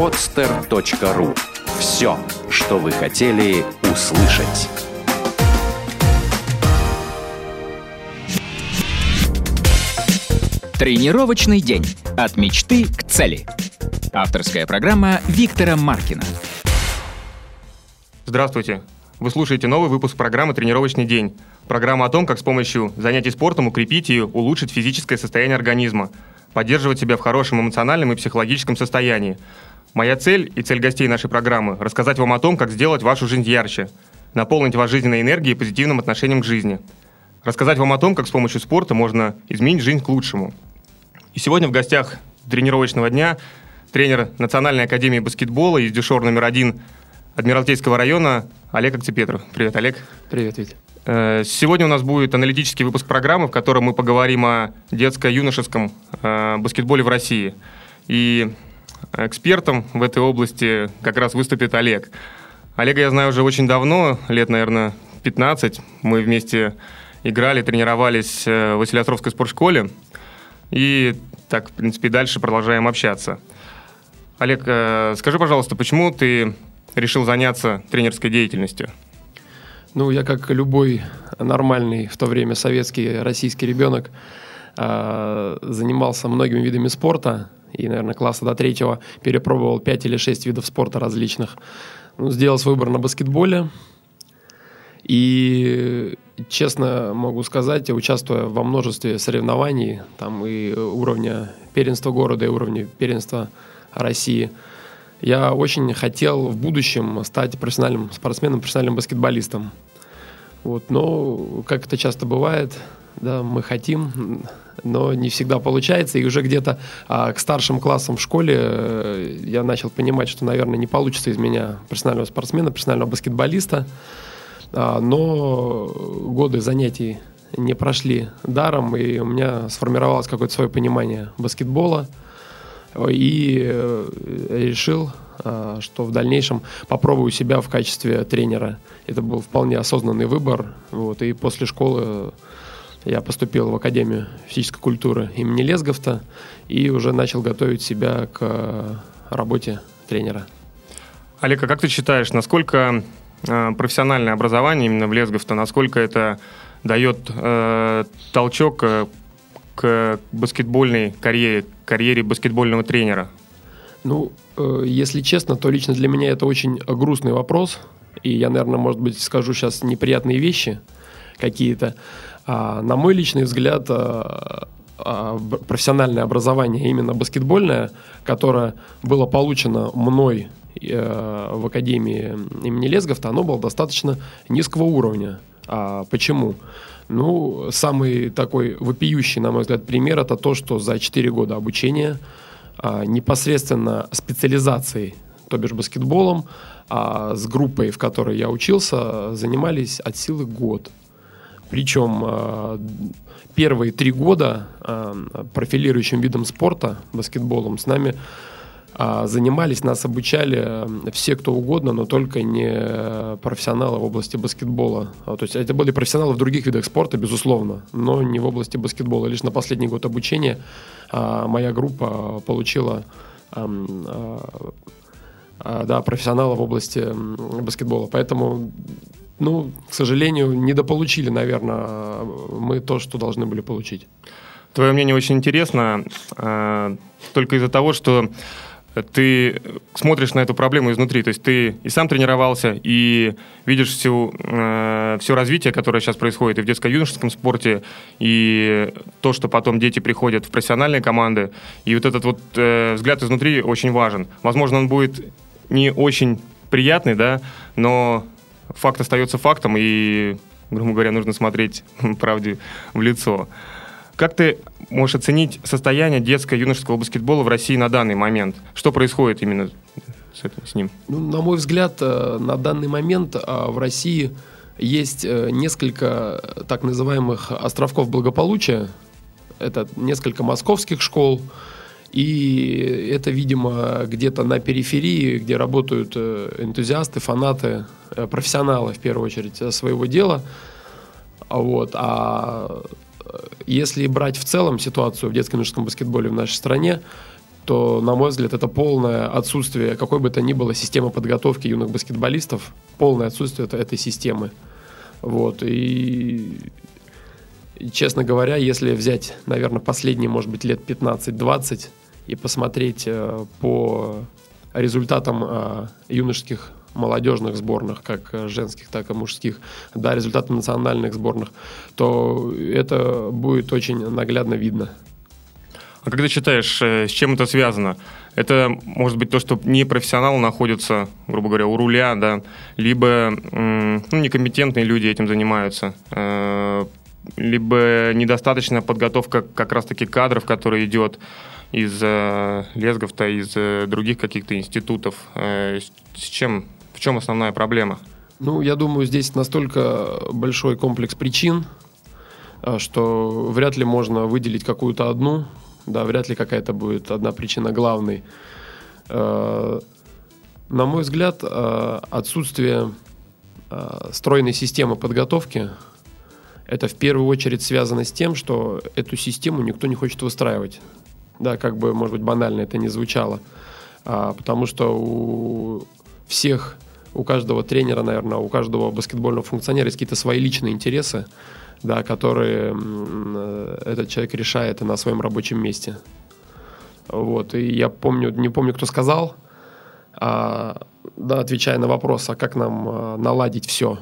podster.ru. Все, что вы хотели услышать. Тренировочный день. От мечты к цели. Авторская программа Виктора Маркина. Здравствуйте. Вы слушаете новый выпуск программы «Тренировочный день». Программа о том, как с помощью занятий спортом укрепить и улучшить физическое состояние организма, поддерживать себя в хорошем эмоциональном и психологическом состоянии. Моя цель и цель гостей нашей программы – рассказать вам о том, как сделать вашу жизнь ярче, наполнить вас жизненной энергией и позитивным отношением к жизни. Рассказать вам о том, как с помощью спорта можно изменить жизнь к лучшему. И сегодня в гостях тренировочного дня тренер Национальной академии баскетбола из дюшор номер один Адмиралтейского района Олег Акцепетров. Привет, Олег. Привет, Витя. Э, сегодня у нас будет аналитический выпуск программы, в котором мы поговорим о детско-юношеском э, баскетболе в России. И экспертом в этой области как раз выступит Олег. Олега я знаю уже очень давно, лет, наверное, 15. Мы вместе играли, тренировались э, в Василиостровской спортшколе. И так, в принципе, дальше продолжаем общаться. Олег, скажи, пожалуйста, почему ты решил заняться тренерской деятельностью? Ну, я как любой нормальный в то время советский, российский ребенок а, занимался многими видами спорта. И, наверное, класса до третьего перепробовал 5 или 6 видов спорта различных. Ну, сделал свой выбор на баскетболе. И, честно могу сказать, участвуя во множестве соревнований, там и уровня первенства города, и уровня первенства России – я очень хотел в будущем стать профессиональным спортсменом, профессиональным баскетболистом. Вот, но, как это часто бывает, да, мы хотим, но не всегда получается. И уже где-то а, к старшим классам в школе э, я начал понимать, что, наверное, не получится из меня профессионального спортсмена, профессионального баскетболиста. А, но годы занятий не прошли даром, и у меня сформировалось какое-то свое понимание баскетбола – и э, решил, э, что в дальнейшем попробую себя в качестве тренера. Это был вполне осознанный выбор. Вот, и после школы я поступил в Академию физической культуры имени Лесговта и уже начал готовить себя к работе тренера. Олег, а как ты считаешь, насколько э, профессиональное образование именно в Лесговта, насколько это дает э, толчок к баскетбольной карьере, карьере баскетбольного тренера? Ну, э, если честно, то лично для меня это очень грустный вопрос. И я, наверное, может быть, скажу сейчас неприятные вещи какие-то. А, на мой личный взгляд, а, а, профессиональное образование, именно баскетбольное, которое было получено мной э, в Академии имени Лесговта, оно было достаточно низкого уровня. А почему? Ну, самый такой вопиющий, на мой взгляд, пример это то, что за 4 года обучения непосредственно специализацией, то бишь баскетболом, а с группой, в которой я учился, занимались от силы год. Причем а, первые три года а, профилирующим видом спорта, баскетболом, с нами а занимались, нас обучали все, кто угодно, но только не профессионалы в области баскетбола. А, то есть это были профессионалы в других видах спорта, безусловно, но не в области баскетбола. Лишь на последний год обучения моя группа получила да, профессионала в области баскетбола. Поэтому, ну, к сожалению, недополучили, наверное, мы то, что должны были получить. Твое мнение очень интересно, только из-за того, что ты смотришь на эту проблему изнутри. То есть ты и сам тренировался, и видишь всю, э, все развитие, которое сейчас происходит и в детско-юношеском спорте, и то, что потом дети приходят в профессиональные команды. И вот этот вот э, взгляд изнутри очень важен. Возможно, он будет не очень приятный, да, но факт остается фактом, и, грубо говоря, нужно смотреть правде в лицо. Как ты можешь оценить состояние детско-юношеского баскетбола в России на данный момент? Что происходит именно с, этим, с ним? Ну, на мой взгляд, э, на данный момент э, в России есть э, несколько так называемых островков благополучия. Это несколько московских школ, и это, видимо, где-то на периферии, где работают энтузиасты, фанаты, профессионалы, в первую очередь, своего дела. Вот. А если брать в целом ситуацию в детском юношеском баскетболе в нашей стране, то, на мой взгляд, это полное отсутствие какой бы то ни было системы подготовки юных баскетболистов, полное отсутствие этой системы. Вот, и честно говоря, если взять, наверное, последние, может быть, лет 15-20 и посмотреть э, по результатам э, юношеских молодежных сборных, как женских, так и мужских, да, результаты национальных сборных, то это будет очень наглядно видно. А когда читаешь, э, с чем это связано? Это может быть то, что не профессионал находится, грубо говоря, у руля, да, либо ну, некомпетентные люди этим занимаются, э, либо недостаточная подготовка как раз-таки кадров, которая идет из э, лесгов-то, из других каких-то институтов. С чем, в чем основная проблема? Ну, я думаю, здесь настолько большой комплекс причин, что вряд ли можно выделить какую-то одну да, вряд ли какая-то будет одна причина главной. Э, на мой взгляд, э, отсутствие э, стройной системы подготовки это в первую очередь связано с тем, что эту систему никто не хочет выстраивать. Да, как бы, может быть, банально это не звучало. А, потому что у всех, у каждого тренера, наверное, у каждого баскетбольного функционера есть какие-то свои личные интересы да, которые этот человек решает на своем рабочем месте. Вот, и я помню, не помню, кто сказал, а, да, отвечая на вопрос, а как нам а, наладить все,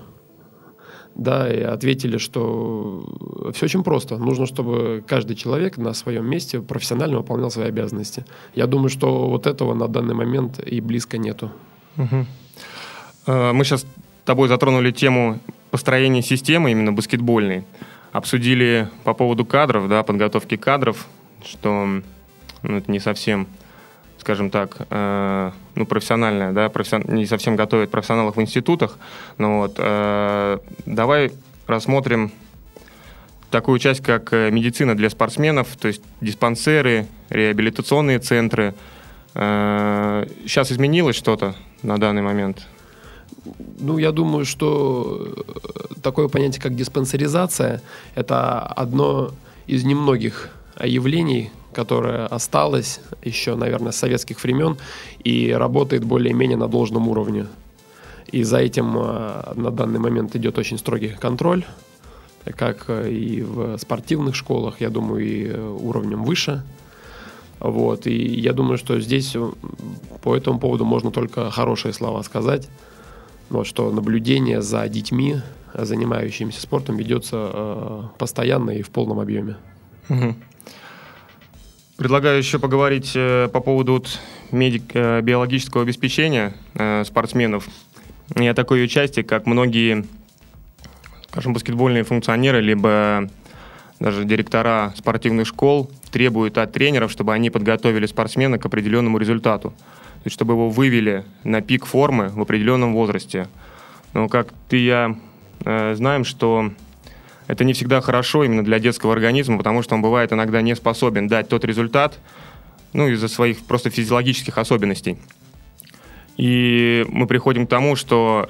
да, и ответили, что все очень просто. Нужно, чтобы каждый человек на своем месте профессионально выполнял свои обязанности. Я думаю, что вот этого на данный момент и близко нету. Угу. Мы сейчас тобой затронули тему построения системы именно баскетбольной. Обсудили по поводу кадров, да, подготовки кадров, что ну, это не совсем, скажем так, э, ну, профессиональная, да, профессион... не совсем готовят профессионалов в институтах. Но вот э, давай рассмотрим такую часть, как э, медицина для спортсменов, то есть диспансеры, реабилитационные центры. Э, сейчас изменилось что-то на данный момент? Ну, я думаю, что э, такое понятие, как диспансеризация, это одно из немногих явлений, которое осталось еще, наверное, с советских времен и работает более-менее на должном уровне. И за этим э, на данный момент идет очень строгий контроль, как э, и в спортивных школах, я думаю, и уровнем выше. Вот. И я думаю, что здесь по этому поводу можно только хорошие слова сказать. Вот, что наблюдение за детьми, занимающимися спортом, ведется э, постоянно и в полном объеме. Угу. Предлагаю еще поговорить э, по поводу вот, медик, э, биологического обеспечения э, спортсменов о такой части, как многие, скажем, баскетбольные функционеры, либо даже директора спортивных школ требуют от тренеров, чтобы они подготовили спортсмена к определенному результату то есть чтобы его вывели на пик формы в определенном возрасте. Но как ты и я э, знаем, что это не всегда хорошо именно для детского организма, потому что он бывает иногда не способен дать тот результат, ну, из-за своих просто физиологических особенностей. И мы приходим к тому, что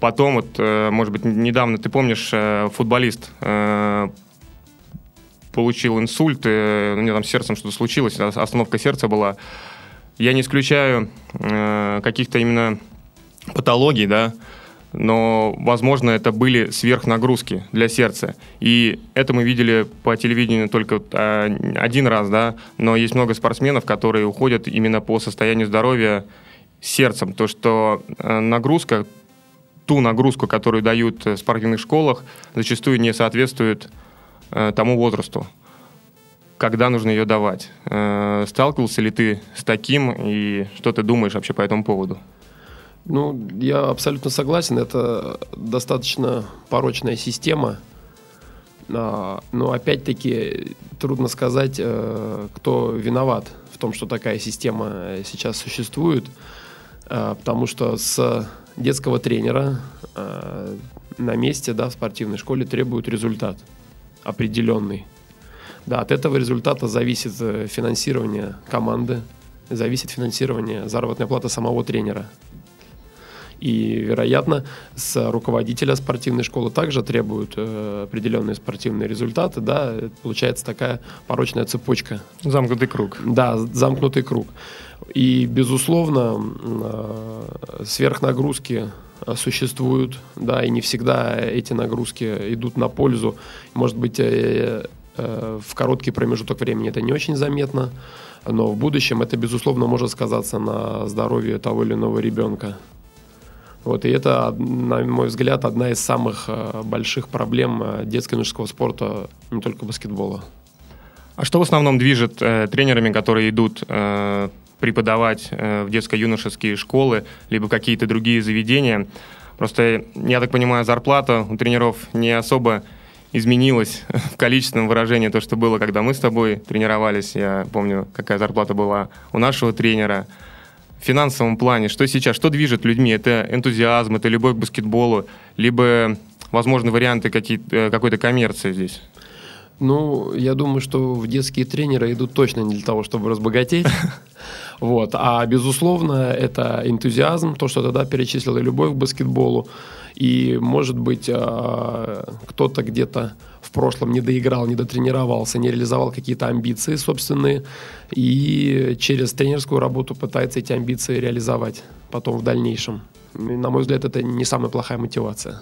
потом, вот, э, может быть, недавно, ты помнишь, э, футболист э, получил инсульт, у него там с сердцем что-то случилось, остановка сердца была, я не исключаю каких-то именно патологий, да, но, возможно, это были сверхнагрузки для сердца. И это мы видели по телевидению только э, один раз, да, но есть много спортсменов, которые уходят именно по состоянию здоровья сердцем. То, что э, нагрузка, ту нагрузку, которую дают в спортивных школах, зачастую не соответствует э, тому возрасту когда нужно ее давать. Э, сталкивался ли ты с таким и что ты думаешь вообще по этому поводу? Ну, я абсолютно согласен. Это достаточно порочная система. А, но опять-таки трудно сказать, э, кто виноват в том, что такая система сейчас существует. А, потому что с детского тренера э, на месте да, в спортивной школе требуют результат определенный. Да, от этого результата зависит э, финансирование команды, зависит финансирование заработной платы самого тренера. И, вероятно, с руководителя спортивной школы также требуют э, определенные спортивные результаты. Да, получается такая порочная цепочка. Замкнутый круг. Да, замкнутый круг. И, безусловно, э, сверхнагрузки существуют, да, и не всегда эти нагрузки идут на пользу. Может быть, э, э, в короткий промежуток времени это не очень заметно, но в будущем это, безусловно, может сказаться на здоровье того или иного ребенка. Вот, и это, на мой взгляд, одна из самых э, больших проблем детско-юношеского спорта, не только баскетбола. А что в основном движет э, тренерами, которые идут э, преподавать э, в детско-юношеские школы, либо какие-то другие заведения? Просто, я так понимаю, зарплата у тренеров не особо изменилось в количественном выражении то, что было, когда мы с тобой тренировались. Я помню, какая зарплата была у нашего тренера. В финансовом плане, что сейчас, что движет людьми? Это энтузиазм, это любовь к баскетболу, либо, возможно, варианты э, какой-то коммерции здесь? Ну, я думаю, что в детские тренеры идут точно не для того, чтобы разбогатеть. Вот. А, безусловно, это энтузиазм, то, что тогда перечислил, и любовь к баскетболу. И, может быть, а, кто-то где-то прошлом не доиграл, не дотренировался, не реализовал какие-то амбиции собственные, и через тренерскую работу пытается эти амбиции реализовать потом в дальнейшем. На мой взгляд, это не самая плохая мотивация.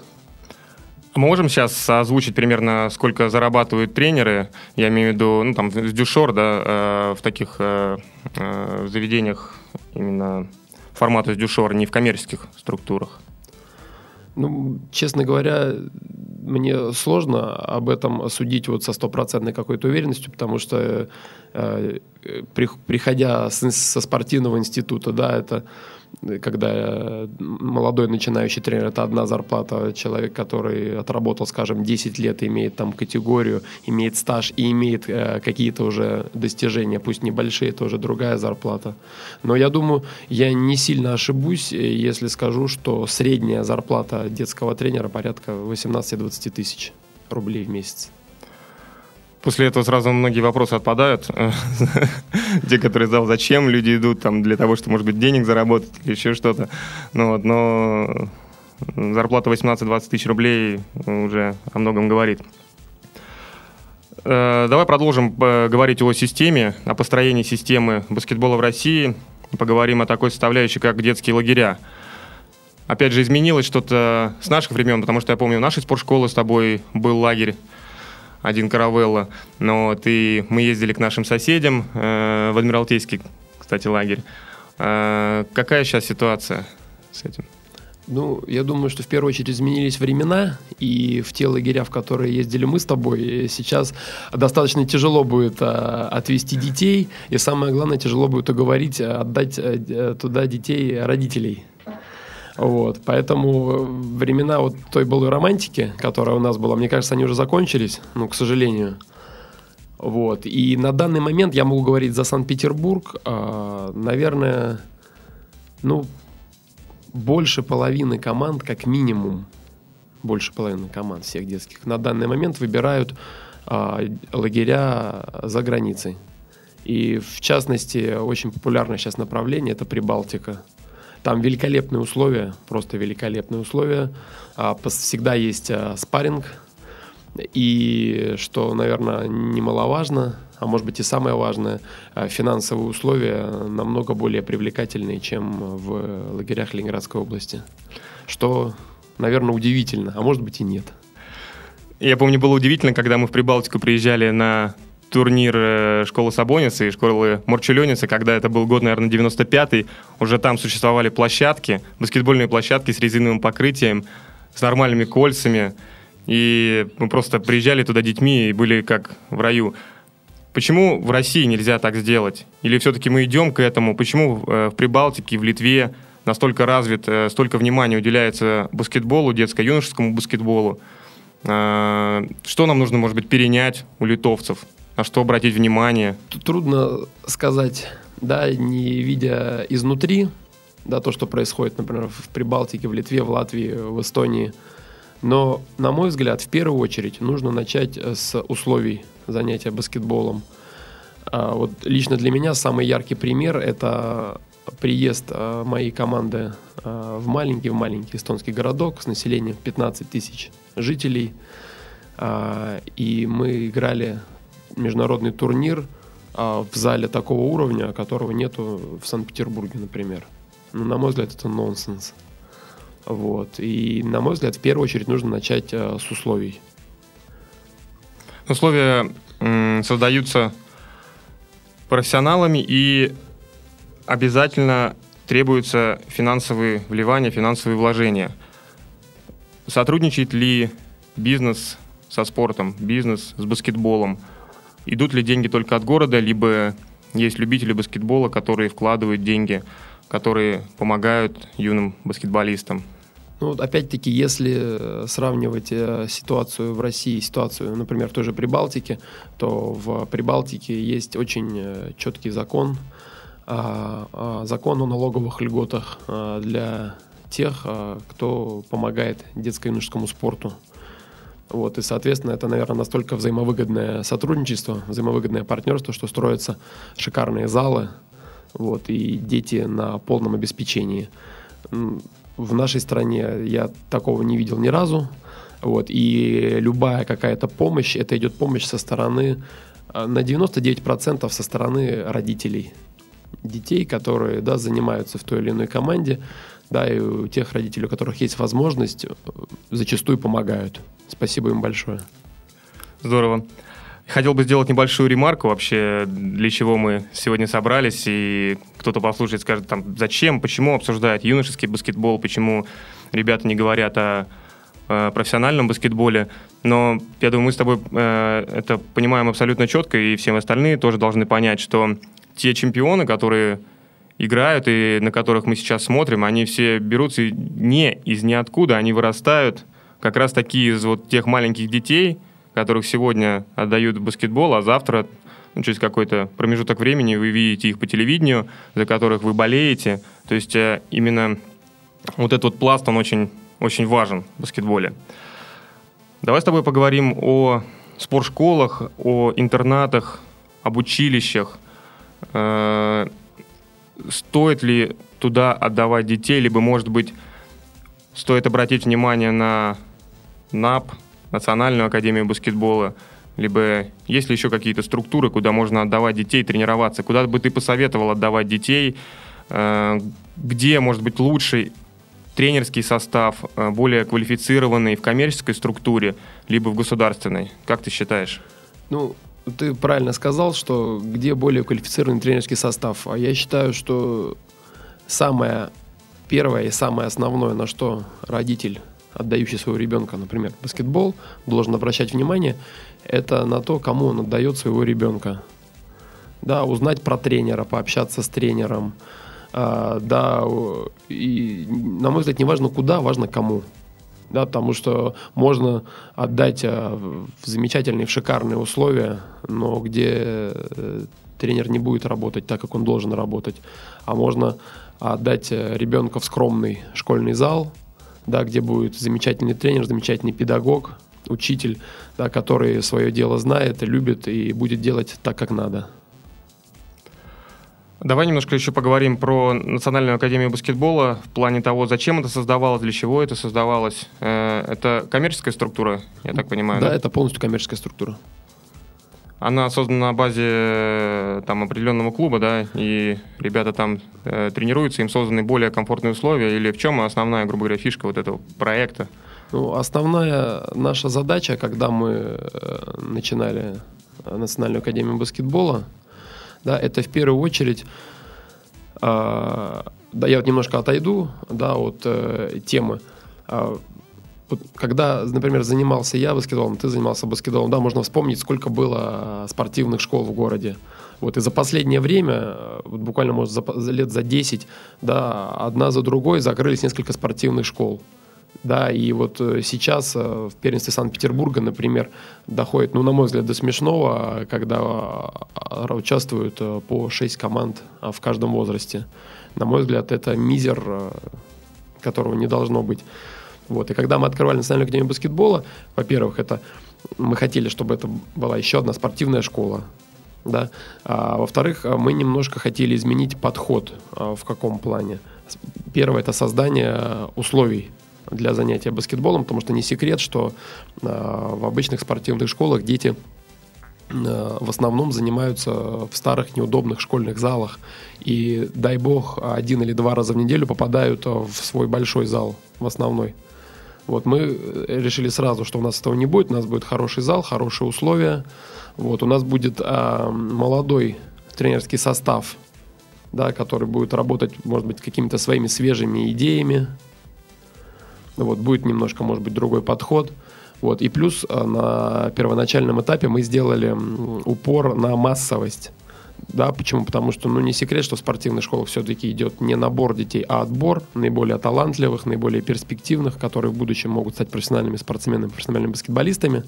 Мы можем сейчас озвучить примерно, сколько зарабатывают тренеры, я имею в виду, ну, там, с дюшор, да, э, в таких э, э, заведениях именно формата с дюшор, не в коммерческих структурах? Ну, честно говоря, мне сложно об этом судить вот со стопроцентной какой-то уверенностью, потому что э, при, приходя с, со спортивного института, да, это когда молодой начинающий тренер – это одна зарплата, человек, который отработал, скажем, 10 лет, имеет там категорию, имеет стаж и имеет э, какие-то уже достижения, пусть небольшие, это уже другая зарплата. Но я думаю, я не сильно ошибусь, если скажу, что средняя зарплата детского тренера порядка 18-20 тысяч рублей в месяц. После этого сразу многие вопросы отпадают. Те, которые задал, зачем люди идут там для того, чтобы, может быть, денег заработать или еще что-то. Ну, вот, но зарплата 18-20 тысяч рублей уже о многом говорит. Э, давай продолжим э, говорить о системе, о построении системы баскетбола в России. Поговорим о такой составляющей, как детские лагеря. Опять же, изменилось что-то с наших времен, потому что я помню, в нашей спортшколы с тобой был лагерь один каравелла. Но и мы ездили к нашим соседям э, в Адмиралтейский, кстати, лагерь. Э, какая сейчас ситуация с этим? Ну, я думаю, что в первую очередь изменились времена, и в те лагеря, в которые ездили мы с тобой, сейчас достаточно тяжело будет а, отвести детей, и самое главное, тяжело будет уговорить отдать а, туда детей родителей. Вот, поэтому времена вот той былой романтики, которая у нас была, мне кажется, они уже закончились, ну, к сожалению. Вот, и на данный момент я могу говорить за Санкт-Петербург, э, наверное, ну, больше половины команд, как минимум, больше половины команд всех детских, на данный момент выбирают э, лагеря за границей. И в частности, очень популярное сейчас направление – это Прибалтика. Там великолепные условия, просто великолепные условия. А, всегда есть а, спарринг. И, что, наверное, немаловажно, а может быть и самое важное, а, финансовые условия намного более привлекательные, чем в лагерях Ленинградской области. Что, наверное, удивительно, а может быть и нет. Я помню, было удивительно, когда мы в Прибалтику приезжали на турнир э, школы Сабониса и школы Морчеленица, когда это был год, наверное, 95-й, уже там существовали площадки, баскетбольные площадки с резиновым покрытием, с нормальными кольцами, и мы просто приезжали туда детьми и были как в раю. Почему в России нельзя так сделать? Или все-таки мы идем к этому? Почему э, в Прибалтике, в Литве настолько развит, э, столько внимания уделяется баскетболу, детско-юношескому баскетболу? Что нам нужно, может быть, перенять у литовцев? На что обратить внимание? Тут трудно сказать, да, не видя изнутри, да, то, что происходит, например, в Прибалтике, в Литве, в Латвии, в Эстонии. Но, на мой взгляд, в первую очередь нужно начать с условий занятия баскетболом. А вот лично для меня самый яркий пример – это приезд э, моей команды э, в маленький, в маленький эстонский городок с населением 15 тысяч жителей. Э, и мы играли международный турнир в зале такого уровня, которого нету в Санкт-Петербурге, например. Ну, на мой взгляд, это нонсенс. Вот. И, на мой взгляд, в первую очередь нужно начать с условий. Условия создаются профессионалами и обязательно требуются финансовые вливания, финансовые вложения. Сотрудничает ли бизнес со спортом, бизнес с баскетболом? Идут ли деньги только от города, либо есть любители баскетбола, которые вкладывают деньги, которые помогают юным баскетболистам? Ну, опять-таки, если э, сравнивать э, ситуацию в России, ситуацию, например, в той же Прибалтике, то в Прибалтике есть очень э, четкий закон, а, а, закон о налоговых льготах а, для тех, кто помогает детско-юношескому спорту. Вот, и, соответственно, это, наверное, настолько взаимовыгодное сотрудничество, взаимовыгодное партнерство, что строятся шикарные залы, вот, и дети на полном обеспечении. В нашей стране я такого не видел ни разу. Вот, и любая какая-то помощь, это идет помощь со стороны, на 99% со стороны родителей детей, которые да, занимаются в той или иной команде, да, и у тех родителей, у которых есть возможность, зачастую помогают. Спасибо им большое. Здорово. Хотел бы сделать небольшую ремарку вообще, для чего мы сегодня собрались, и кто-то послушает, скажет, там, зачем, почему обсуждают юношеский баскетбол, почему ребята не говорят о, о профессиональном баскетболе. Но я думаю, мы с тобой э, это понимаем абсолютно четко, и все остальные тоже должны понять, что те чемпионы, которые играют и на которых мы сейчас смотрим, они все берутся не из ниоткуда, они вырастают как раз таки из вот тех маленьких детей, которых сегодня отдают в баскетбол, а завтра, ну, через какой-то промежуток времени вы видите их по телевидению, за которых вы болеете. То есть э, именно вот этот вот пласт, он очень, очень важен в баскетболе. Давай с тобой поговорим о спортшколах, о интернатах, об училищах. Стоит ли туда отдавать детей, либо, может быть, стоит обратить внимание на НАП, Национальную академию баскетбола, либо есть ли еще какие-то структуры, куда можно отдавать детей, тренироваться? Куда бы ты посоветовал отдавать детей? Э, где, может быть, лучший тренерский состав, э, более квалифицированный в коммерческой структуре, либо в государственной? Как ты считаешь? Ну, ты правильно сказал, что где более квалифицированный тренерский состав. А я считаю, что самое первое и самое основное, на что родитель, отдающий своего ребенка, например, баскетбол, должен обращать внимание, это на то, кому он отдает своего ребенка. Да, узнать про тренера, пообщаться с тренером. А, да, и, на мой взгляд, не важно куда, важно кому да, потому что можно отдать э, в замечательные, в шикарные условия, но где э, тренер не будет работать так, как он должен работать, а можно отдать э, ребенка в скромный школьный зал, да, где будет замечательный тренер, замечательный педагог, учитель, да, который свое дело знает, любит и будет делать так, как надо. Давай немножко еще поговорим про Национальную академию баскетбола в плане того, зачем это создавалось, для чего это создавалось. Э, это коммерческая структура, я так понимаю? Да, да? это полностью коммерческая структура. Она создана на базе э, там, определенного клуба, да, и ребята там э, тренируются, им созданы более комфортные условия, или в чем основная, грубо говоря, фишка вот этого проекта? Ну, основная наша задача, когда мы э, начинали Национальную академию баскетбола, да, это в первую очередь, э, да, я вот немножко отойду, да, от э, темы. Э, вот, когда, например, занимался я баскетболом, ты занимался баскетболом, да, можно вспомнить, сколько было спортивных школ в городе. Вот, и за последнее время, вот буквально, может, за лет за 10, да, одна за другой закрылись несколько спортивных школ. Да, и вот э, сейчас э, в первенстве Санкт-Петербурга, например, доходит, ну, на мой взгляд, до смешного, когда а, участвуют э, по 6 команд а, в каждом возрасте. На мой взгляд, это мизер, которого не должно быть. Вот. И когда мы открывали Национальную академию баскетбола, во-первых, это мы хотели, чтобы это была еще одна спортивная школа. Да? А, во-вторых, мы немножко хотели изменить подход. А, в каком плане? Первое – это создание условий для занятия баскетболом, потому что не секрет, что а, в обычных спортивных школах дети а, в основном занимаются в старых неудобных школьных залах. И, дай бог, один или два раза в неделю попадают в свой большой зал, в основной. Вот мы решили сразу, что у нас этого не будет, у нас будет хороший зал, хорошие условия. Вот у нас будет а, молодой тренерский состав, да, который будет работать, может быть, какими-то своими свежими идеями. Вот будет немножко, может быть, другой подход. Вот и плюс а, на первоначальном этапе мы сделали упор на массовость. Да, почему? Потому что, ну, не секрет, что в спортивной школе все-таки идет не набор детей, а отбор наиболее талантливых, наиболее перспективных, которые в будущем могут стать профессиональными спортсменами, профессиональными баскетболистами.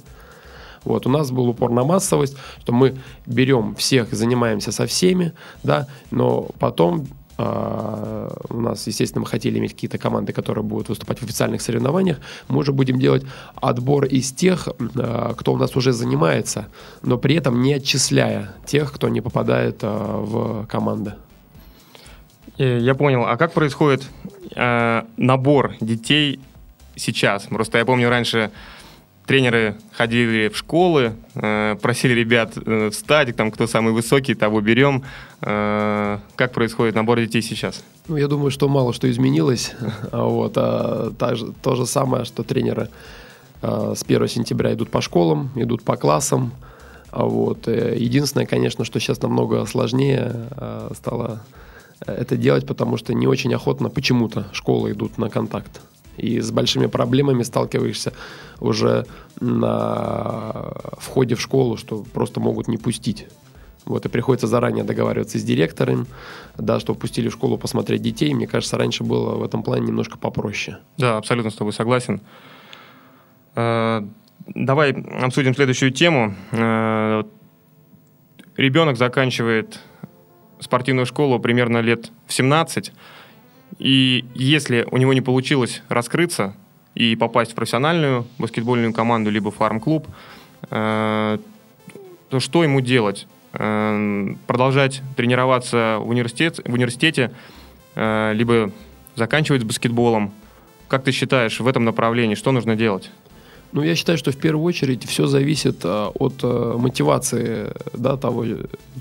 Вот, у нас был упор на массовость, что мы берем всех, занимаемся со всеми, да, но потом у нас, естественно, мы хотели иметь какие-то команды, которые будут выступать в официальных соревнованиях. Мы уже будем делать отбор из тех, uh, кто у нас уже занимается, но при этом не отчисляя тех, кто не попадает uh, в команды. Э, я понял. А как происходит э, набор детей сейчас? Просто я помню раньше тренеры ходили в школы, э, просили ребят э, встать, там, кто самый высокий, того берем. Э, как происходит набор детей сейчас? Ну, я думаю, что мало что изменилось. А вот, а, же, то же самое, что тренеры а, с 1 сентября идут по школам, идут по классам. А вот. Единственное, конечно, что сейчас намного сложнее а, стало это делать, потому что не очень охотно почему-то школы идут на контакт и с большими проблемами сталкиваешься уже на входе в школу, что просто могут не пустить. Вот, и приходится заранее договариваться с директором, да, что пустили в школу посмотреть детей. Мне кажется, раньше было в этом плане немножко попроще. Да, абсолютно с тобой согласен. Э, давай обсудим следующую тему. Э, ребенок заканчивает спортивную школу примерно лет в 17, и если у него не получилось раскрыться и попасть в профессиональную баскетбольную команду, либо фарм-клуб, э, то что ему делать? Э, продолжать тренироваться в, университет, в университете, э, либо заканчивать с баскетболом? Как ты считаешь, в этом направлении что нужно делать? Ну, я считаю, что в первую очередь все зависит а, от а, мотивации да, того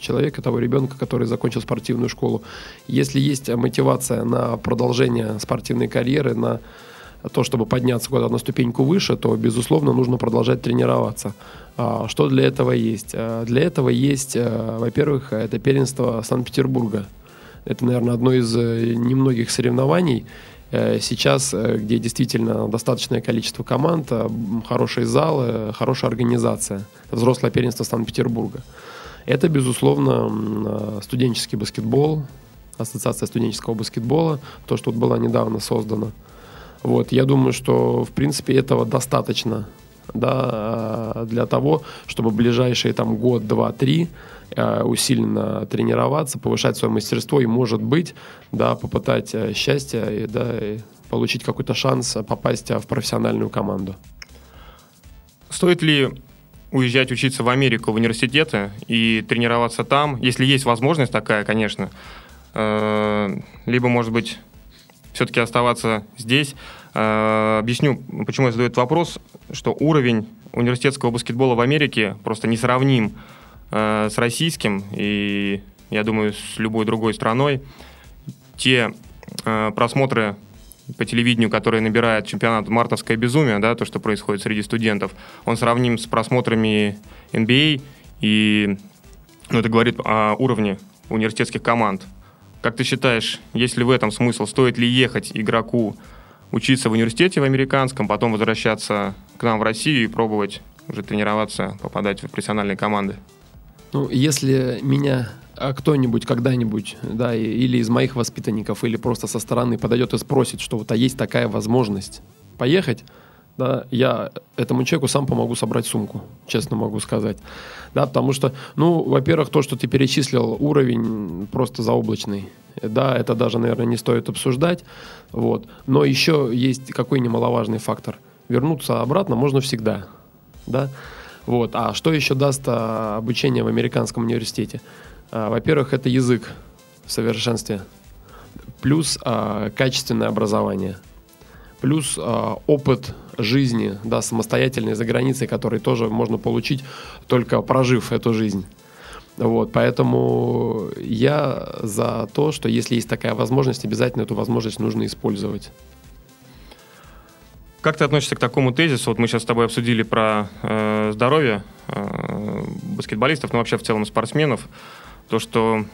человека, того ребенка, который закончил спортивную школу. Если есть мотивация на продолжение спортивной карьеры, на то, чтобы подняться куда-то на ступеньку выше, то, безусловно, нужно продолжать тренироваться. А, что для этого есть? А, для этого есть, во-первых, это первенство Санкт-Петербурга. Это, наверное, одно из э, немногих соревнований, Э, сейчас, э, где действительно достаточное количество команд, э, хорошие залы, хорошая организация, взрослое первенство Санкт-Петербурга. Это, безусловно, студенческий баскетбол, ассоциация студенческого баскетбола, то, что вот была недавно создана. Вот, я думаю, что, в принципе, этого достаточно да, для того, чтобы ближайшие там год, два, три Э, усиленно тренироваться, повышать свое мастерство и, может быть, да, попытать э, счастье и, да, и получить какой-то шанс попасть э, в профессиональную команду. Стоит ли уезжать учиться в Америку, в университеты и тренироваться там, если есть возможность такая, конечно, либо, может быть, все-таки оставаться здесь. Объясню, почему я задаю этот вопрос, что уровень университетского баскетбола в Америке просто несравним э, с российским и, я думаю, с любой другой страной. Те э, просмотры по телевидению, которые набирает чемпионат «Мартовское безумие», да, то, что происходит среди студентов, он сравним с просмотрами NBA, и ну, это говорит о уровне университетских команд. Как ты считаешь, есть ли в этом смысл? Стоит ли ехать игроку учиться в университете в американском, потом возвращаться к нам в Россию и пробовать уже тренироваться, попадать в профессиональные команды? Ну, если меня а, кто-нибудь когда-нибудь, да, или из моих воспитанников, или просто со стороны подойдет и спросит, что вот а есть такая возможность поехать, да, я этому человеку сам помогу собрать сумку, честно могу сказать. Да, потому что, ну, во-первых, то, что ты перечислил, уровень просто заоблачный. Да, это даже, наверное, не стоит обсуждать. Вот. Но еще есть какой немаловажный фактор. Вернуться обратно можно всегда. Да? Вот. А что еще даст а, обучение в американском университете? А, во-первых, это язык в совершенстве, плюс а, качественное образование, плюс опыт жизни, да, самостоятельной за границей, который тоже можно получить только прожив эту жизнь. Вот, поэтому я за то, что если есть такая возможность, обязательно эту возможность нужно использовать. Как ты относишься к такому тезису? Вот мы сейчас с тобой обсудили про э, здоровье э, баскетболистов, но вообще в целом спортсменов. То, что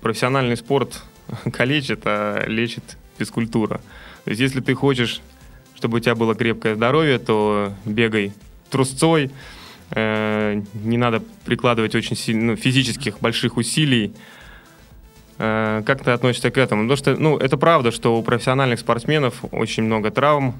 профессиональный спорт калечит, а лечит физкультура. То есть если ты хочешь, чтобы у тебя было крепкое здоровье, то бегай трусцой, э, не надо прикладывать очень сильно, ну, физических больших усилий. Э, как ты относишься к этому? Потому что, ну, это правда, что у профессиональных спортсменов очень много травм.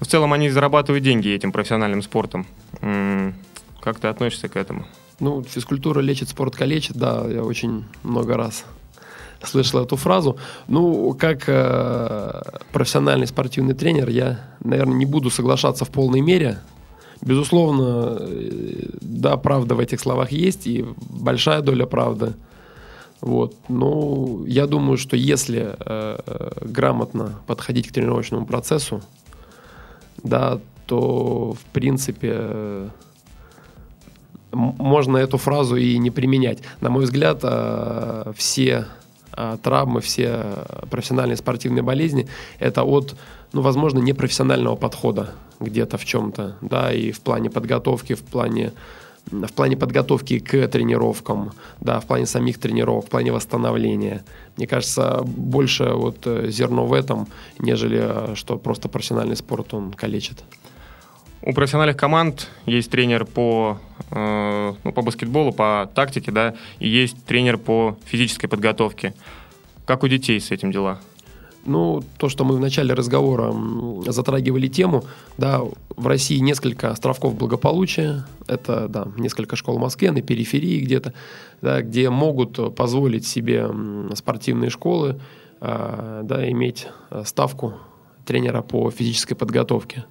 В целом они зарабатывают деньги этим профессиональным спортом. Как ты относишься к этому? Ну, физкультура лечит, спорт калечит, да, я очень много раз слышал эту фразу. Ну, как э, профессиональный спортивный тренер, я, наверное, не буду соглашаться в полной мере. Безусловно, э, да, правда в этих словах есть, и большая доля правды. Вот. Ну, я думаю, что если э, э, грамотно подходить к тренировочному процессу, да, то, в принципе, можно эту фразу и не применять. На мой взгляд, э, все э, травмы, все профессиональные спортивные болезни – это от, ну, возможно, непрофессионального подхода где-то в чем-то, да, и в плане подготовки, в плане в плане подготовки к тренировкам, да, в плане самих тренировок, в плане восстановления. Мне кажется, больше вот э, зерно в этом, нежели э, что просто профессиональный спорт он калечит. У профессиональных команд есть тренер по, э, ну, по баскетболу, по тактике, да, и есть тренер по физической подготовке. Как у детей с этим дела? Ну, то, что мы в начале разговора затрагивали тему, да, в России несколько островков благополучия, это, да, несколько школ в Москве, на периферии где-то, да, где могут позволить себе спортивные школы, а, да, иметь ставку тренера по физической подготовке.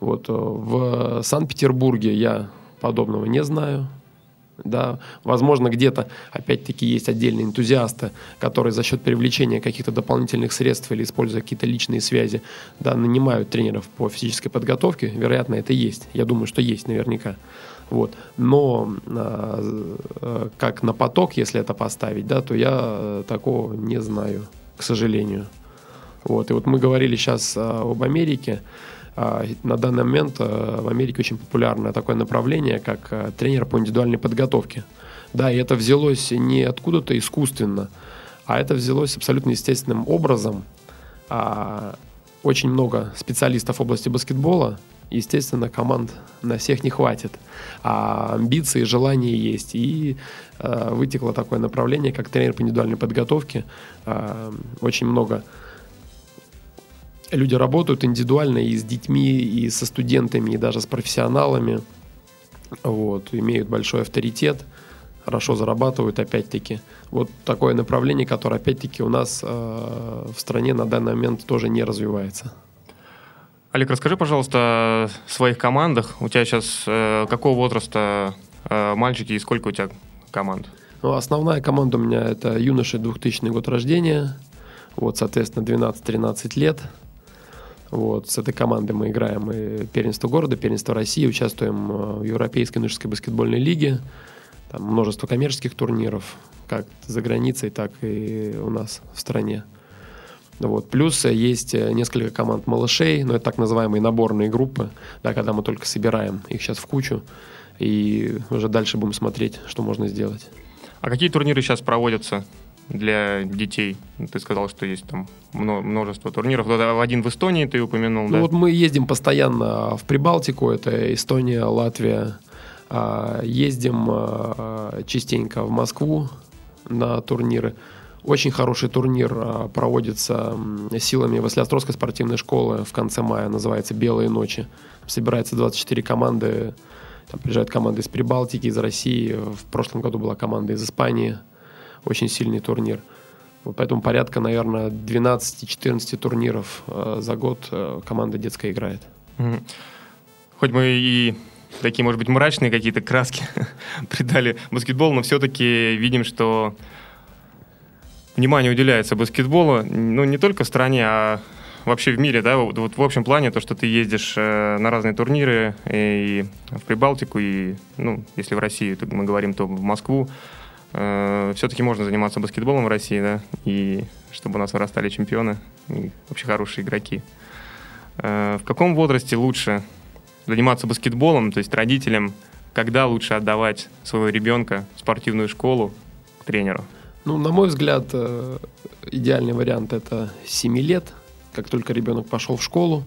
Вот, э, в Санкт-Петербурге я подобного не знаю, да, возможно, где-то, опять-таки, есть отдельные энтузиасты, которые за счет привлечения каких-то дополнительных средств или используя какие-то личные связи, да, нанимают тренеров по физической подготовке. Вероятно, это есть. Я думаю, что есть наверняка. Вот. Но а, э, как на поток, если это поставить, да, то я э, такого не знаю, к сожалению. Вот. И вот мы говорили сейчас а, об Америке. А, На данный момент а, в Америке очень популярное такое направление, как а, тренер по индивидуальной подготовке. Да, и это взялось не откуда-то искусственно, а это взялось абсолютно естественным образом. А, Очень много специалистов в области баскетбола, естественно, команд на всех не хватит. А амбиции, желания есть. И а, вытекло такое направление, как тренер по индивидуальной подготовке. Очень много люди работают индивидуально и с детьми, и со студентами, и даже с профессионалами. Вот, имеют большой авторитет, хорошо зарабатывают, опять-таки. Вот такое направление, которое, опять-таки, у нас э, в стране на данный момент тоже не развивается. Олег, расскажи, пожалуйста, о своих командах. У тебя сейчас э, какого возраста э, мальчики и сколько у тебя команд? Ну, основная команда у меня это юноши 2000 год рождения. Вот, соответственно, 12-13 лет. Вот, с этой командой мы играем и первенство города, первенство России, участвуем э, в Европейской юношеской баскетбольной лиге. Там множество коммерческих турниров, как за границей, так и у нас в стране. Вот. Плюс есть э, несколько команд малышей, но это так называемые наборные группы, да, когда мы только собираем их сейчас в кучу, и уже дальше будем смотреть, что можно сделать. А какие турниры сейчас проводятся для детей? Ты сказал, что есть там мно- множество турниров. Вот Один в Эстонии ты упомянул, Ну да? вот мы ездим постоянно в Прибалтику, это Эстония, Латвия. А, Ездим а, частенько в Москву на турниры. Очень хороший турнир а, проводится силами Василиостровской спортивной школы в конце мая, называется «Белые ночи». Собирается 24 команды, там приезжают команды из Прибалтики, из России. В прошлом году была команда из Испании. Очень сильный турнир. Поэтому порядка, наверное, 12-14 турниров э, за год э, команда детская играет. Хоть мы и такие, может быть, мрачные какие-то краски придали баскетболу, но все-таки видим, что внимание уделяется баскетболу, ну, не только в стране, а вообще в мире, да, вот, вот в общем плане, то, что ты ездишь э, на разные турниры и в Прибалтику, и, ну, если в Россию то мы говорим, то в Москву, э, все-таки можно заниматься баскетболом в России, да, и чтобы у нас вырастали чемпионы и вообще хорошие игроки. Э, в каком возрасте лучше заниматься баскетболом, то есть родителям, когда лучше отдавать своего ребенка в спортивную школу к тренеру? Ну, на мой взгляд, э, идеальный вариант это 7 лет, как только ребенок пошел в школу.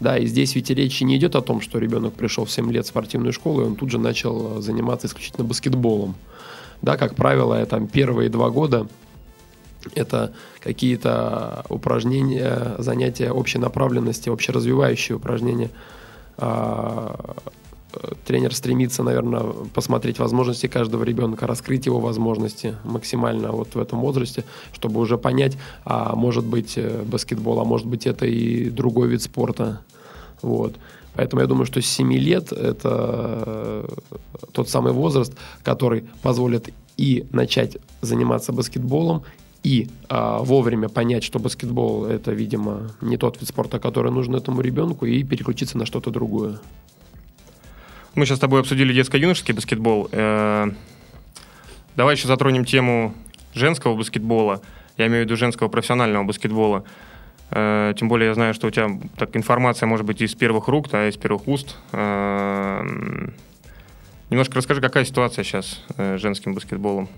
Да, и здесь ведь речи не идет о том, что ребенок пришел в 7 лет в спортивную школу, и он тут же начал заниматься исключительно баскетболом. Да, как правило, там первые два года это какие-то упражнения, занятия общей направленности, общеразвивающие упражнения. А, тренер стремится, наверное, посмотреть возможности каждого ребенка, раскрыть его возможности максимально вот в этом возрасте, чтобы уже понять, а может быть э, баскетбол, а может быть это и другой вид спорта. Вот. Поэтому я думаю, что с 7 лет это э, тот самый возраст, который позволит и начать заниматься баскетболом, и а, вовремя понять, что баскетбол это, видимо, не тот вид спорта, который нужен этому ребенку, и переключиться на что-то другое. Мы сейчас с тобой обсудили детско-юношеский баскетбол. Э, давай еще затронем тему женского баскетбола. Я имею в виду женского профессионального баскетбола. Э, тем более я знаю, что у тебя так информация может быть из первых рук, да, из первых уст. Э, немножко расскажи, какая ситуация сейчас с женским баскетболом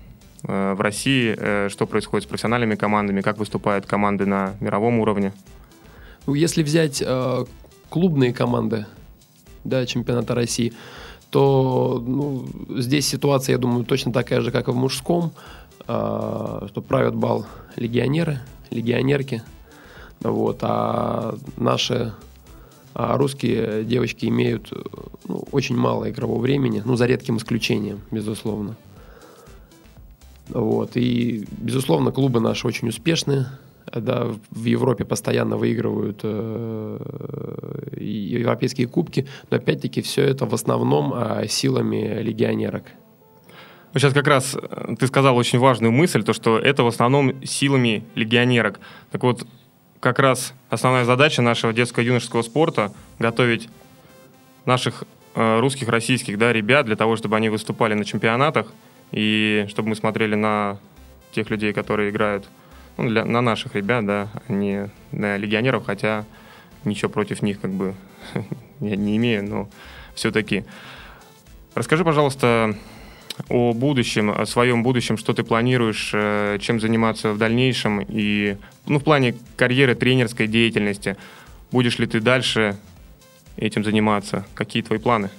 в России, что происходит с профессиональными командами, как выступают команды на мировом уровне? Ну, если взять клубные команды, да, чемпионата России, то ну, здесь ситуация, я думаю, точно такая же, как и в мужском, что правят бал легионеры, легионерки, вот, а наши а русские девочки имеют ну, очень мало игрового времени, ну, за редким исключением, безусловно. Вот, и, безусловно, клубы наши очень успешные, да, в Европе постоянно выигрывают э, европейские кубки, но опять-таки все это в основном э, силами легионерок. Ну, сейчас как раз э, ты сказал очень важную мысль, то что это в основном силами легионерок. Так вот, как раз основная задача нашего детско-юношеского спорта готовить наших э, русских, российских да, ребят для того, чтобы они выступали на чемпионатах и чтобы мы смотрели на тех людей, которые играют ну, для, на наших ребят, да, а не на легионеров, хотя ничего против них как бы я не имею, но все-таки. Расскажи, пожалуйста, о будущем, о своем будущем, что ты планируешь, э, чем заниматься в дальнейшем и, ну, в плане карьеры, тренерской деятельности. Будешь ли ты дальше этим заниматься? Какие твои планы?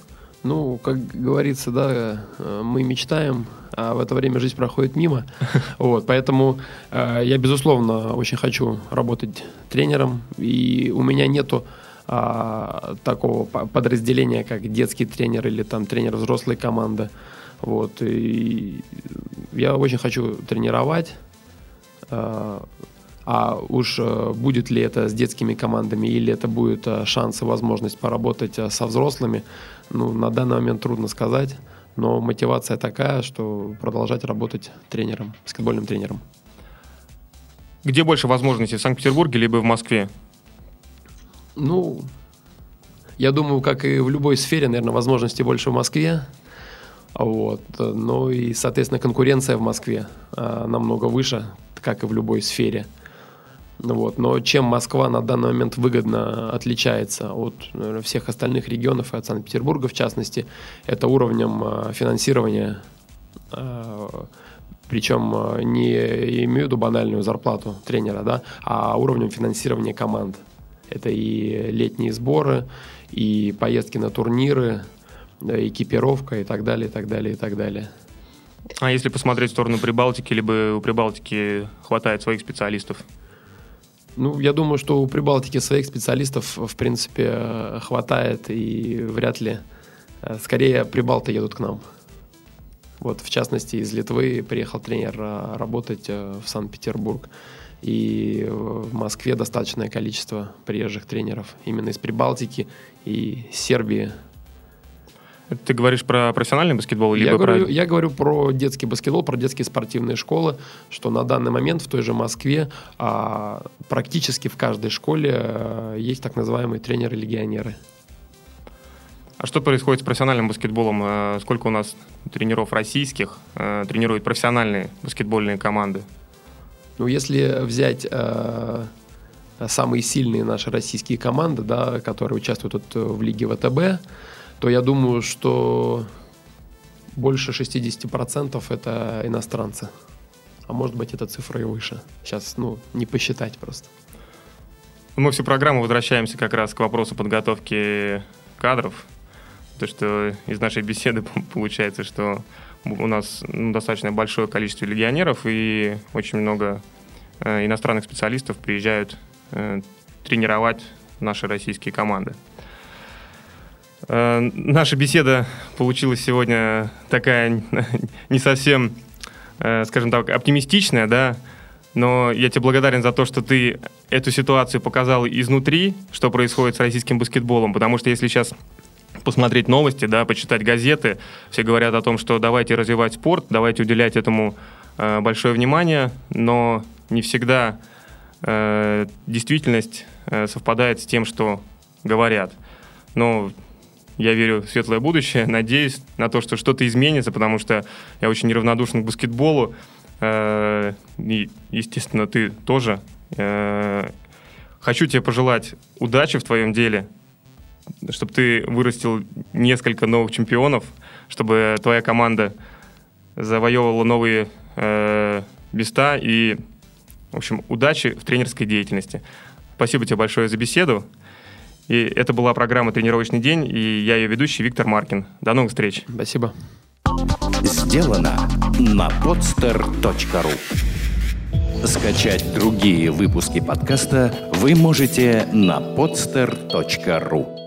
Ну, как говорится, да, э, мы мечтаем, а в это время жизнь проходит мимо. Вот, поэтому э, я, безусловно, очень хочу работать тренером, и у меня нету а, такого подразделения, как детский тренер или там тренер взрослой команды. Вот, и я очень хочу тренировать, а, а уж э, будет ли это с детскими командами или это будет э, шанс и возможность поработать э, со взрослыми, ну, на данный момент трудно сказать. Но мотивация такая, что продолжать работать тренером, баскетбольным тренером. Где больше возможностей, в Санкт-Петербурге либо в Москве? Ну, я думаю, как и в любой сфере, наверное, возможностей больше в Москве. Вот. Ну и, соответственно, конкуренция в Москве а, намного выше, как и в любой сфере. Вот. Но чем Москва на данный момент выгодно отличается от наверное, всех остальных регионов и от Санкт-Петербурга в частности, это уровнем а, финансирования а, причем не имею в виду банальную зарплату тренера, да, а уровнем финансирования команд. Это и летние сборы, и поездки на турниры, экипировка и так далее, и так далее, и так далее. А если посмотреть в сторону Прибалтики, либо у Прибалтики хватает своих специалистов? Ну, я думаю, что у Прибалтики своих специалистов, в принципе, хватает, и вряд ли... Э, скорее, прибалты едут к нам. Вот, в частности, из Литвы приехал тренер э, работать э, в Санкт-Петербург. И в Москве достаточное количество приезжих тренеров именно из Прибалтики и Сербии. Ты говоришь про профессиональный баскетбол? Либо я, про... говорю, я говорю про детский баскетбол, про детские спортивные школы, что на данный момент в той же Москве а, практически в каждой школе а, есть так называемые тренеры-легионеры. А что происходит с профессиональным баскетболом? А, сколько у нас тренеров российских а, тренируют профессиональные баскетбольные команды? Ну, если взять а, самые сильные наши российские команды, да, которые участвуют вот в лиге ВТБ, то я думаю, что больше 60% это иностранцы. А может быть, эта цифра и выше. Сейчас, ну, не посчитать просто. Мы всю программу возвращаемся как раз к вопросу подготовки кадров. То, что из нашей беседы получается, что у нас ну, достаточно большое количество легионеров и очень много э, иностранных специалистов приезжают э, тренировать наши российские команды. Э, наша беседа получилась сегодня такая не совсем, э, скажем так, оптимистичная, да, но я тебе благодарен за то, что ты эту ситуацию показал изнутри, что происходит с российским баскетболом, потому что если сейчас посмотреть новости, да, почитать газеты, все говорят о том, что давайте развивать спорт, давайте уделять этому э, большое внимание, но не всегда э, действительность э, совпадает с тем, что говорят. Но я верю в светлое будущее, надеюсь на то, что что-то изменится, потому что я очень неравнодушен к баскетболу. Э, и, естественно, ты тоже. Э, хочу тебе пожелать удачи в твоем деле, чтобы ты вырастил несколько новых чемпионов, чтобы твоя команда завоевывала новые э, места и, в общем, удачи в тренерской деятельности. Спасибо тебе большое за беседу. И это была программа «Тренировочный день», и я ее ведущий Виктор Маркин. До новых встреч. Спасибо. Сделано на podster.ru Скачать другие выпуски подкаста вы можете на podster.ru